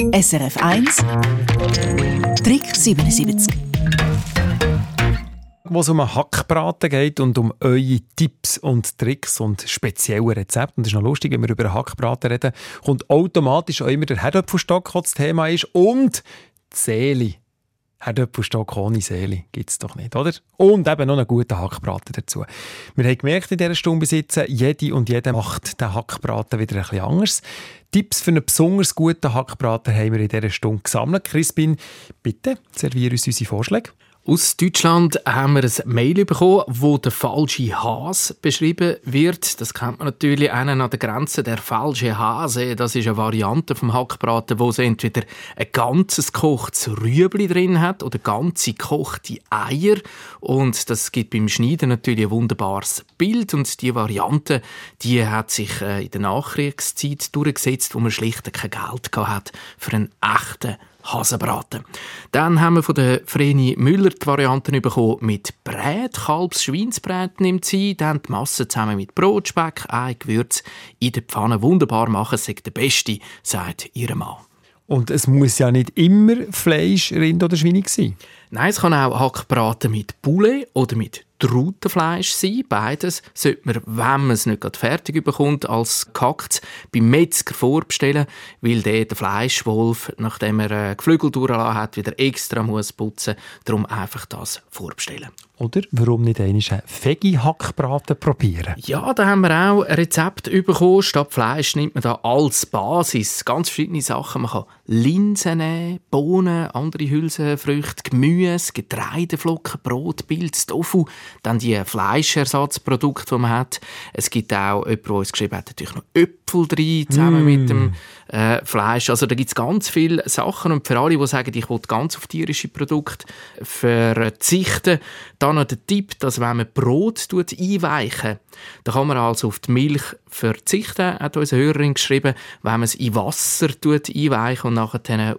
SRF 1 Trick 77 wo es um einen Hackbraten geht und um eure Tipps und Tricks und spezielle Rezepte. Und das ist noch lustig, wenn wir über einen Hackbraten reden, kommt automatisch auch immer der Herdöpfelstock, das Thema ist, und die Seele. Herdöpfelstock ohne Seele gibt es doch nicht, oder? Und eben noch einen guten Hackbraten dazu. Wir haben gemerkt in dieser Stunde besitzen, jede und jeder macht den Hackbraten wieder ein bisschen anders. Tipps für einen besonders guten Hackbraten haben wir in dieser Stunde gesammelt. Crispin, bitte serviere uns unsere Vorschläge. Aus Deutschland haben wir ein Mail bekommen, wo der falsche Hase beschrieben wird. Das kennt man natürlich einen an der Grenze. Der falsche Hase, das ist eine Variante vom Hackbraten, wo es entweder ein ganzes gekochtes Rüebli drin hat oder ganze gekochte Eier. Und das gibt beim Schneiden natürlich ein wunderbares Bild. Und die Variante, die hat sich äh, in der Nachkriegszeit durchgesetzt, wo man schlicht kein Geld hat für einen echten Hasenbraten. Dann haben wir von der Vreni Müller die Varianten bekommen mit Brät, Kalbs, Schweinsbrät nimmt sie, dann die Masse zusammen mit Brotspeck, ein Gewürz in der Pfanne wunderbar machen, sagt der Beste, sagt ihr Mann. Und es muss ja nicht immer Fleisch, Rind oder Schweine sein. Nein, es kann auch Hackbraten mit Poulet oder mit Trautenfleisch sein. Beides sollte man, wenn man es nicht fertig bekommt, als gehackt beim Metzger vorbestellen, weil der den Fleischwolf, nachdem er äh, Geflügel durchgelassen hat, wieder extra muss putzen muss. Darum einfach das vorbestellen. Oder warum nicht einmal einen Veggie-Hackbraten probieren? Ja, da haben wir auch ein Rezept bekommen. Statt Fleisch nimmt man da als Basis ganz verschiedene Sachen. Man kann Linsen nehmen, Bohnen, andere Hülsenfrüchte, Gemüse, Getreideflocken, Brot, Pilz, Tofu, dann die Fleischersatzprodukte, die man hat. Es gibt auch jemanden, der uns geschrieben hat, natürlich noch Äpfel drin, zusammen mm. mit dem äh, Fleisch. Also da gibt es ganz viele Sachen und für alle, die sagen, ich will ganz auf tierische Produkte verzichten, dann noch der Tipp, dass wenn man Brot einweichen dann kann man also auf die Milch verzichten, hat unsere Hörerin geschrieben. Wenn man es in Wasser einweichen und nachher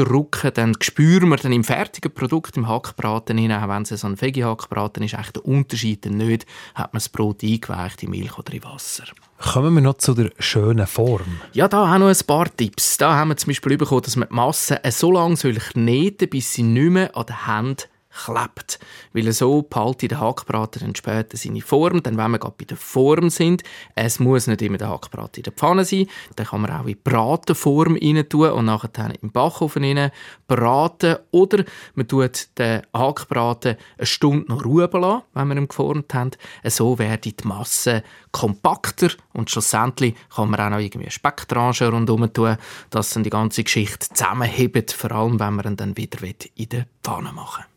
ausdrücken, dann spüren wir dann im fertigen Produkt, im Hackbraten, auch wenn es so ein Veggie-Hackbraten ist, echt den Unterschied nicht. Hat man das Brot eingeweicht in Milch oder in Wasser. Kommen wir noch zu der schönen Form. Ja, da auch noch ein paar Tipps. Da haben wir zum Beispiel bekommen, dass man die Masse so lange kneten bis sie nicht mehr an den Händen klebt. Weil so behalte der Hackbraten dann später seine Form. Dann, wenn wir gerade bei der Form sind, es muss nicht immer der Hackbraten in der Pfanne sein. Dann kann man auch in Bratenform rein tun und nachher im Backofen rein braten. Oder man tut den Hackbraten eine Stunde noch ruhen lassen, wenn wir ihn geformt haben. So wird die Masse kompakter und schlussendlich kann man auch noch irgendwie Specktranche rundherum tun, dass dann die ganze Geschichte zusammenhebt, vor allem wenn man ihn dann wieder in der Pfanne machen will.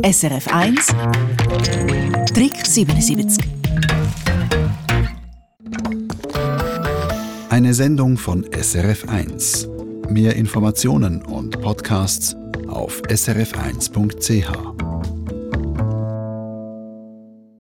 SRF 1 Trick 77 Eine Sendung von SRF 1. Mehr Informationen und Podcasts auf srf1.ch.